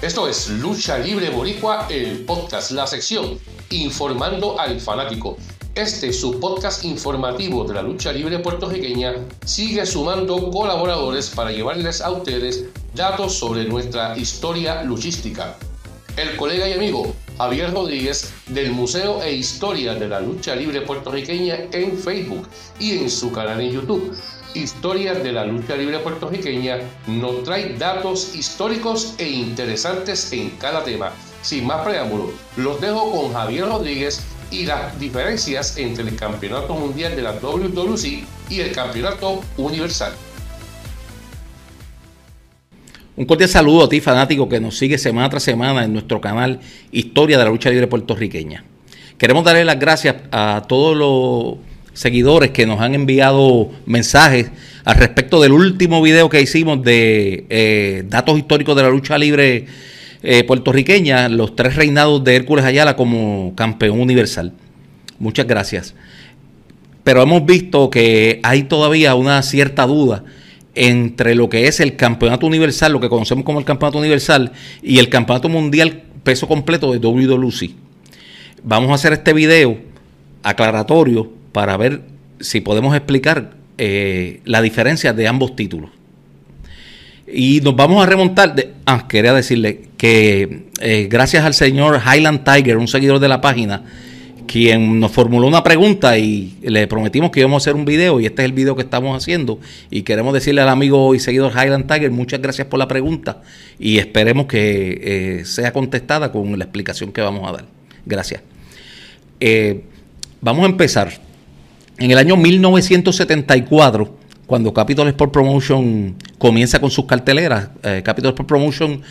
Esto es Lucha Libre Boricua, el podcast, la sección Informando al Fanático. Este, su podcast informativo de la lucha libre puertorriqueña, sigue sumando colaboradores para llevarles a ustedes datos sobre nuestra historia luchística. El colega y amigo Javier Rodríguez del Museo e Historia de la Lucha Libre Puertorriqueña en Facebook y en su canal en YouTube. Historia de la Lucha Libre Puertorriqueña nos trae datos históricos e interesantes en cada tema. Sin más preámbulos, los dejo con Javier Rodríguez y las diferencias entre el Campeonato Mundial de la WWC y el Campeonato Universal. Un cordial saludo a ti, fanático, que nos sigue semana tras semana en nuestro canal Historia de la Lucha Libre Puertorriqueña. Queremos darle las gracias a todos los seguidores que nos han enviado mensajes al respecto del último video que hicimos de eh, datos históricos de la lucha libre eh, puertorriqueña, los tres reinados de Hércules Ayala como campeón universal. Muchas gracias. Pero hemos visto que hay todavía una cierta duda entre lo que es el campeonato universal, lo que conocemos como el campeonato universal, y el campeonato mundial peso completo de WWE. Vamos a hacer este video aclaratorio para ver si podemos explicar eh, la diferencia de ambos títulos. Y nos vamos a remontar. De, ah, quería decirle que eh, gracias al señor Highland Tiger, un seguidor de la página, quien nos formuló una pregunta y le prometimos que íbamos a hacer un video y este es el video que estamos haciendo y queremos decirle al amigo y seguidor Highland Tiger muchas gracias por la pregunta y esperemos que eh, sea contestada con la explicación que vamos a dar. Gracias. Vamos a empezar. En el año 1974, cuando Capital Sport Promotion comienza con sus carteleras, eh, Capital Sport Promotion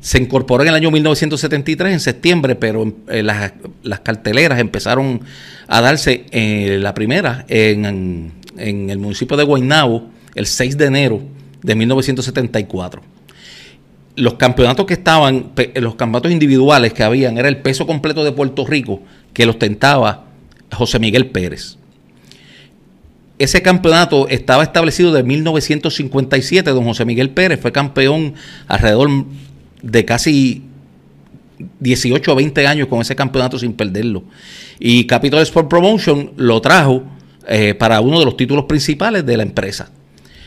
se incorporó en el año 1973, en septiembre, pero eh, las, carteleras empezaron a darse, eh, la primera, en, el municipio de Guaynabo, el 6 de enero de 1974. Los campeonatos que estaban, los campeonatos individuales que habían, era el peso completo de Puerto Rico, que lo ostentaba José Miguel Pérez. Ese campeonato estaba establecido de 1957. Don José Miguel Pérez fue campeón alrededor de casi 18 o 20 años con ese campeonato sin perderlo. Y Capital Sport Promotion lo trajo eh, para uno de los títulos principales de la empresa.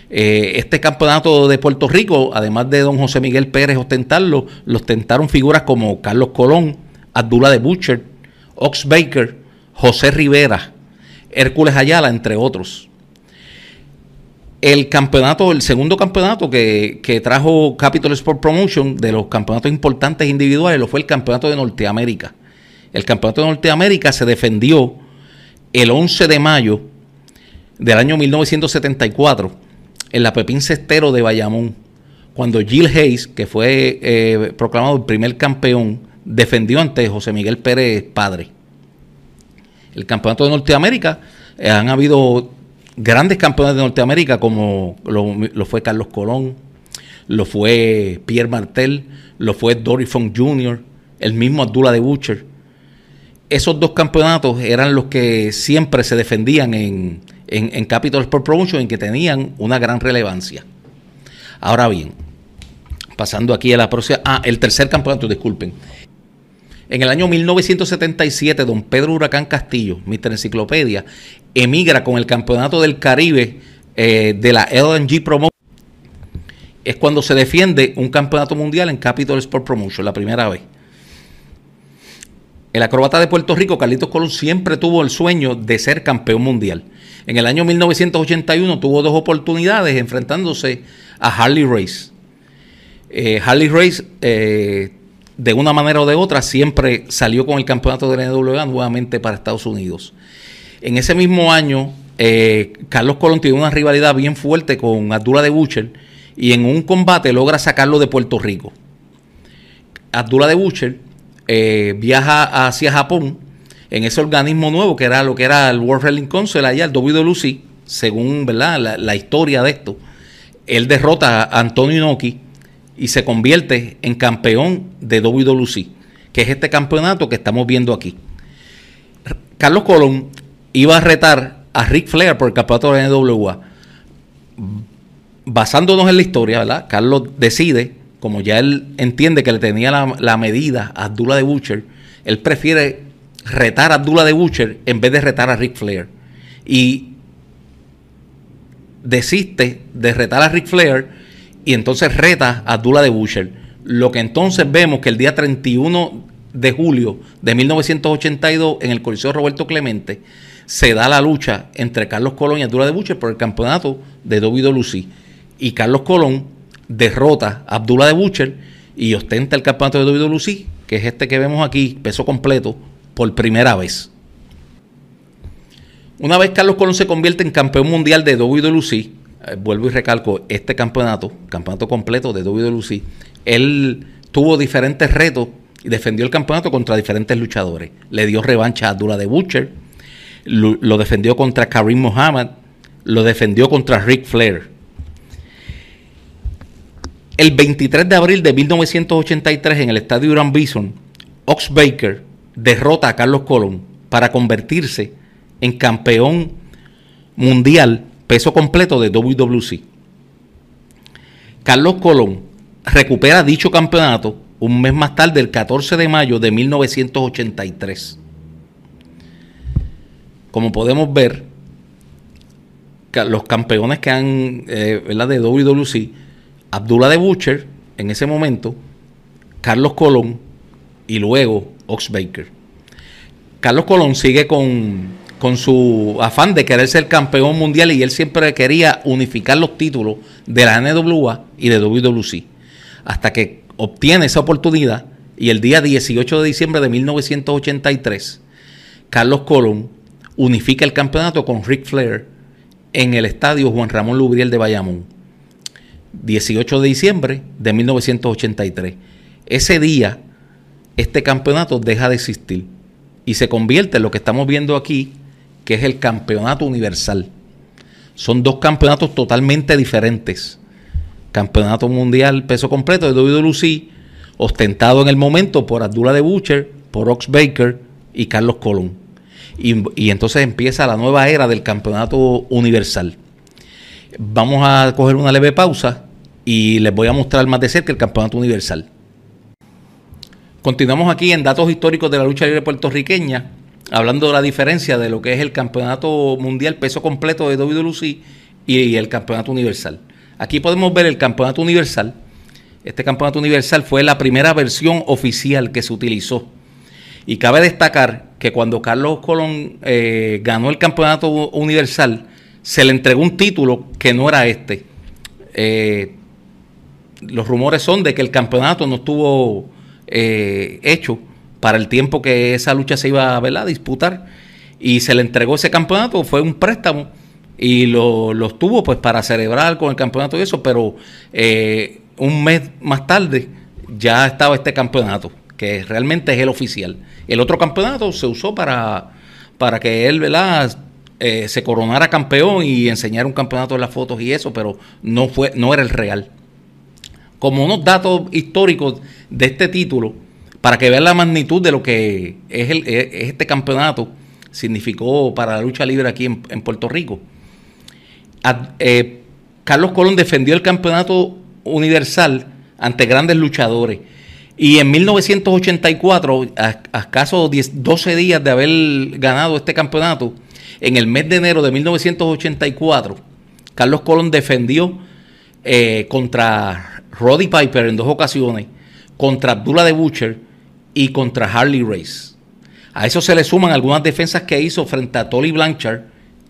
Eh, este campeonato de Puerto Rico, además de don José Miguel Pérez ostentarlo, lo ostentaron figuras como Carlos Colón, Abdullah de Butcher, Ox Baker, José Rivera, Hércules Ayala, entre otros. El campeonato, el segundo campeonato que, trajo Capital Sport Promotion de los campeonatos importantes individuales lo fue el campeonato de Norteamérica. El campeonato de Norteamérica se defendió el 11 de mayo del año 1974 en la Pepín Cestero de Bayamón, cuando Gil Hayes, que fue eh, proclamado el primer campeón, defendió ante José Miguel Pérez Padre. El campeonato de Norteamérica eh, han habido grandes campeones de Norteamérica como lo, fue Carlos Colón, lo fue Pierre Martel, lo fue Dory Funk Jr., el mismo Abdullah de Butcher. Esos dos campeonatos eran los que siempre se defendían en, en, en Capital Sport Promotion, en que tenían una gran relevancia. Ahora bien, pasando aquí a la próxima. Ah, el tercer campeonato, disculpen. En el año 1977, don Pedro Huracán Castillo, Mr. Enciclopedia, emigra con el Campeonato del Caribe eh, de la LNG Promotion. Es cuando se defiende un campeonato mundial en Capital Sport Promotion, la primera vez. El acrobata de Puerto Rico, Carlitos Colón, siempre tuvo el sueño de ser campeón mundial. En el año 1981 tuvo dos oportunidades enfrentándose a Harley Race. Eh, Harley Race eh, de una manera o de otra, siempre salió con el campeonato de la NWA nuevamente para Estados Unidos. En ese mismo año, eh, Carlos Colón tiene una rivalidad bien fuerte con Abdullah de Butcher y en un combate logra sacarlo de Puerto Rico. Abdullah de Butcher eh, viaja hacia Japón en ese organismo nuevo que era lo que era el World Wrestling Council allá, el WWC, según ¿verdad? La, la historia de esto. Él derrota a Antonio Inoki y se convierte en campeón de WWC, que es este campeonato que estamos viendo aquí. Carlos Colón iba a retar a Rick Flair por el campeonato de NWA. Basándonos en la historia, ¿verdad? Carlos decide como ya él entiende que le tenía la, medida a Abdullah de Butcher, él prefiere retar a Abdullah de Butcher en vez de retar a Ric Flair. Y desiste de retar a Ric Flair y entonces reta a Abdullah de Butcher. Lo que entonces vemos que el día 31 de julio de 1982 en el Coliseo Roberto Clemente se da la lucha entre Carlos Colón y Abdullah de Butcher por el campeonato de WWE. Y Carlos Colón derrota a Abdullah de Butcher y ostenta el campeonato de WWE, que es este que vemos aquí, peso completo, por primera vez. Una vez Carlos Colón se convierte en campeón mundial de WWE, eh, vuelvo y recalco, este campeonato, campeonato completo de WWE, él tuvo diferentes retos y defendió el campeonato contra diferentes luchadores. Le dio revancha a Abdullah de Butcher, lo, defendió contra Karim Muhammad, lo defendió contra Ric Flair. El 23 de abril de 1983 en el estadio Urban Bison, Ox Baker derrota a Carlos Colón para convertirse en campeón mundial peso completo de WWC. Carlos Colón recupera dicho campeonato un mes más tarde, el 14 de mayo de 1983. Como podemos ver, los campeones que han, eh, ¿verdad? De WWC, Abdullah de Butcher en ese momento, Carlos Colón y luego Ox Baker. Carlos Colón sigue con, con su afán de querer ser campeón mundial y él siempre quería unificar los títulos de la NWA y de WWC. Hasta que obtiene esa oportunidad y el día 18 de diciembre de 1983, Carlos Colón unifica el campeonato con Ric Flair en el estadio Juan Ramón Lubriel de Bayamón. 18 de diciembre de 1983. Ese día, este campeonato deja de existir y se convierte en lo que estamos viendo aquí, que es el campeonato universal. Son dos campeonatos totalmente diferentes. Campeonato mundial peso completo de WWE, ostentado en el momento por Abdullah de Butcher, por Ox Baker y Carlos Colón. Y, entonces empieza la nueva era del campeonato universal. Vamos a coger una leve pausa y les voy a mostrar más de cerca el campeonato universal. Continuamos aquí en datos históricos de la lucha libre puertorriqueña, hablando de la diferencia de lo que es el campeonato mundial peso completo de WWC y el campeonato universal. Aquí podemos ver el campeonato universal. Este campeonato universal fue la primera versión oficial que se utilizó. Y cabe destacar que cuando Carlos Colón eh, ganó el campeonato universal, se le entregó un título que no era este. Eh, los rumores son de que el campeonato no estuvo eh, hecho para el tiempo que esa lucha se iba a disputar y se le entregó ese campeonato, fue un préstamo y lo, los tuvo pues para celebrar con el campeonato y eso, pero eh, un mes más tarde ya estaba este campeonato, que realmente es el oficial. El otro campeonato se usó para, para que él. Eh, se coronara campeón y enseñara un campeonato en las fotos y eso, pero no, fue, no era el real. Como unos datos históricos de este título, para que vean la magnitud de lo que es, el, este campeonato, significó para la lucha libre aquí en, Puerto Rico. Eh, Carlos Colón defendió el campeonato universal ante grandes luchadores. Y en 1984, a, escaso 12 días de haber ganado este campeonato, en el mes de enero de 1984, Carlos Colón defendió eh, contra Roddy Piper en dos ocasiones, contra Abdullah de Butcher y contra Harley Race. A eso se le suman algunas defensas que hizo frente a Tolly Blanchard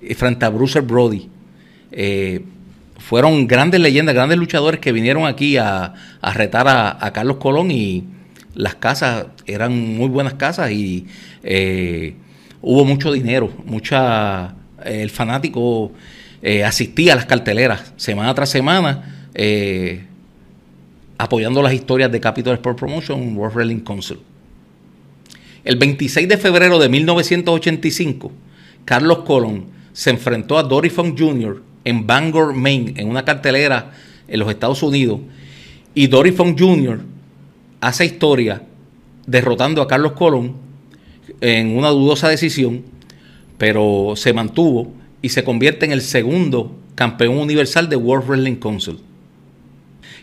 y frente a Bruce Brody. Eh, fueron grandes leyendas, grandes luchadores que vinieron aquí a, retar a, Carlos Colón y las casas eran muy buenas casas y eh, hubo mucho dinero, mucha el fanático eh, asistía a las carteleras semana tras semana apoyando las historias de Capital Sport Promotion, World Wrestling Council. El 26 de febrero de 1985, Carlos Colón se enfrentó a Dory Funk Jr en Bangor, Maine, en una cartelera en los Estados Unidos. Y Dory Funk Jr. hace historia derrotando a Carlos Colón en una dudosa decisión, pero se mantuvo y se convierte en el segundo campeón universal de World Wrestling Council.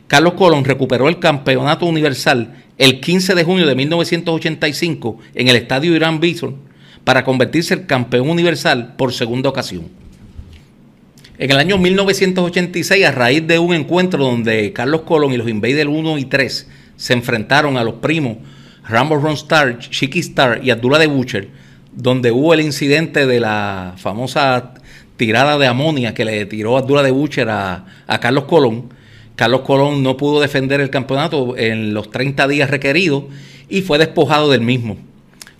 Carlos Colón recuperó el campeonato universal el 15 de junio de 1985 en el estadio Irán Bison para convertirse en campeón universal por segunda ocasión. En el año 1986, a raíz de un encuentro donde Carlos Colón y los Invaders 1 y 3 se enfrentaron a los primos Rambo Ron Star, Chiqui Star y Abdullah de Butcher, donde hubo el incidente de la famosa tirada de amonia que le tiró Abdullah de Butcher a, a Carlos Colón. Carlos Colón no pudo defender el campeonato en los 30 días requeridos y fue despojado del mismo.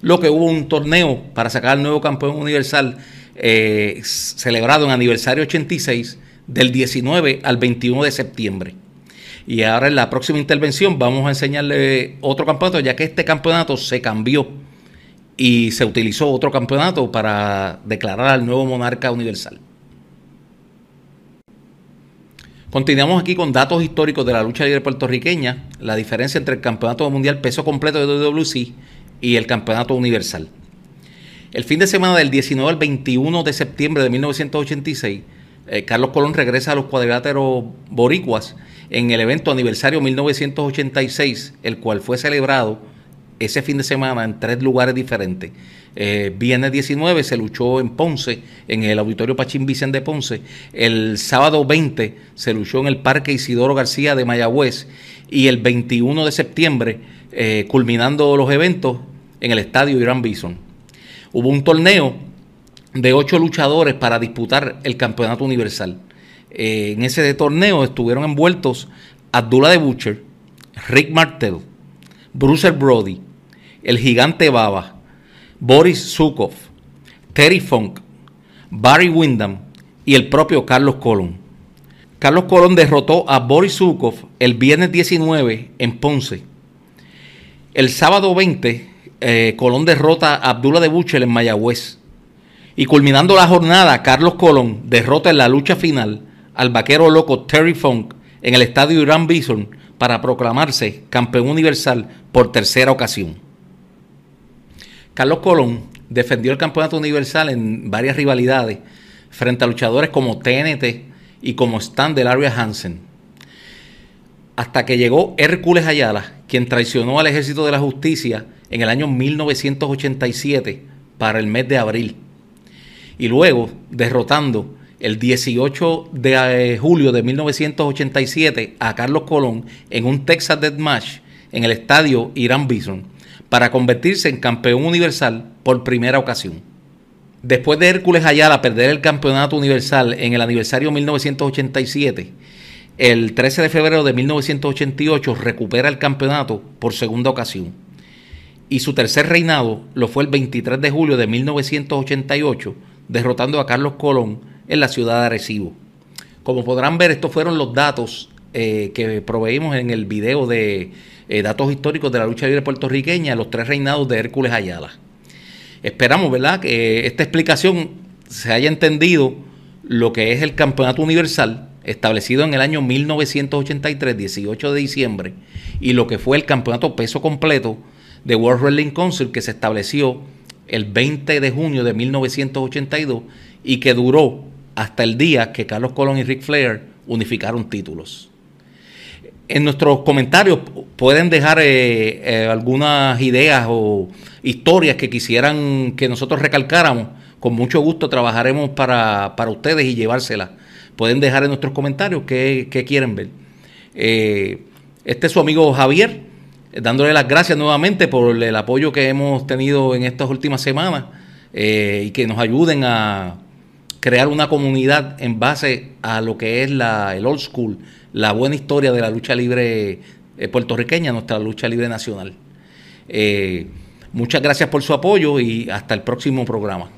Lo que hubo un torneo para sacar al nuevo campeón universal eh, celebrado en aniversario 86 del 19 al 21 de septiembre. Y ahora en la próxima intervención vamos a enseñarle otro campeonato, ya que este campeonato se cambió y se utilizó otro campeonato para declarar al nuevo monarca universal. Continuamos aquí con datos históricos de la lucha libre puertorriqueña, la diferencia entre el campeonato mundial peso completo de WC y el campeonato universal. El fin de semana del 19 al 21 de septiembre de 1986, eh, Carlos Colón regresa a los cuadriláteros boricuas en el evento aniversario 1986, el cual fue celebrado ese fin de semana en tres lugares diferentes. Eh, viernes 19 se luchó en Ponce, en el Auditorio Pachín Vicente de Ponce. El sábado 20 se luchó en el Parque Isidoro García de Mayagüez. Y el 21 de septiembre, eh, culminando los eventos, en el Estadio Irán Bison. Hubo un torneo de ocho luchadores para disputar el campeonato universal. Eh, en ese torneo estuvieron envueltos Abdullah de Butcher, Rick Martel, Bruce Brody, el gigante Baba, Boris Zukov, Terry Funk, Barry Windham y el propio Carlos Colón. Carlos Colón derrotó a Boris Zukov el viernes 19 en Ponce. El sábado 20 eh, Colón derrota a Abdullah de Butcher en Mayagüez. Y culminando la jornada, Carlos Colón derrota en la lucha final al vaquero loco Terry Funk en el estadio Irán Bison para proclamarse campeón universal por tercera ocasión. Carlos Colón defendió el campeonato universal en varias rivalidades frente a luchadores como TNT y como Stan del Area Hansen. Hasta que llegó Hércules Ayala, quien traicionó al ejército de la justicia en el año 1987 para el mes de abril. Y luego derrotando el 18 de eh, julio de 1987 a Carlos Colón en un Texas Death Match en el estadio Irán Bison para convertirse en campeón universal por primera ocasión. Después de Hércules Ayala perder el campeonato universal en el aniversario 1987, el 13 de febrero de 1988 recupera el campeonato por segunda ocasión y su tercer reinado lo fue el 23 de julio de 1988, derrotando a Carlos Colón en la ciudad de Arecibo. Como podrán ver, estos fueron los datos eh, que proveímos en el video de eh, datos históricos de la lucha libre puertorriqueña, los tres reinados de Hércules Ayala. Esperamos, ¿verdad?, que esta explicación se haya entendido lo que es el Campeonato Universal, establecido en el año 1983, 18 de diciembre, y lo que fue el Campeonato Peso Completo, de World Wrestling Council que se estableció el 20 de junio de 1982 y que duró hasta el día que Carlos Colón y Rick Flair unificaron títulos. En nuestros comentarios pueden dejar eh, eh, algunas ideas o historias que quisieran que nosotros recalcáramos. Con mucho gusto trabajaremos para, ustedes y llevárselas. Pueden dejar en nuestros comentarios qué, quieren ver. Eh, este es su amigo Javier dándole las gracias nuevamente por el apoyo que hemos tenido en estas últimas semanas y que nos ayuden a crear una comunidad en base a lo que es la, el old school, la buena historia de la lucha libre eh, puertorriqueña, nuestra lucha libre nacional. Eh, muchas gracias por su apoyo y hasta el próximo programa.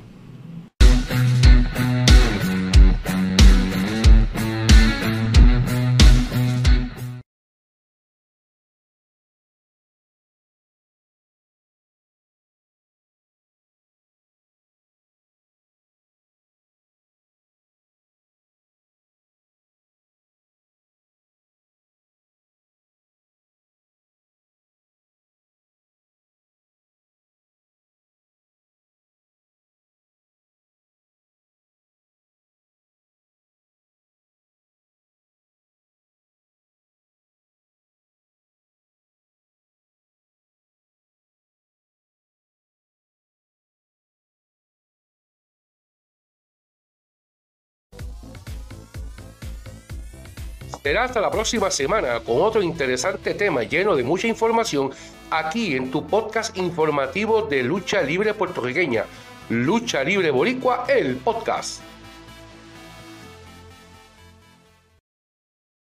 Será hasta la próxima semana con otro interesante tema lleno de mucha información aquí en tu podcast informativo de lucha libre puertorriqueña. Lucha Libre Boricua, el podcast.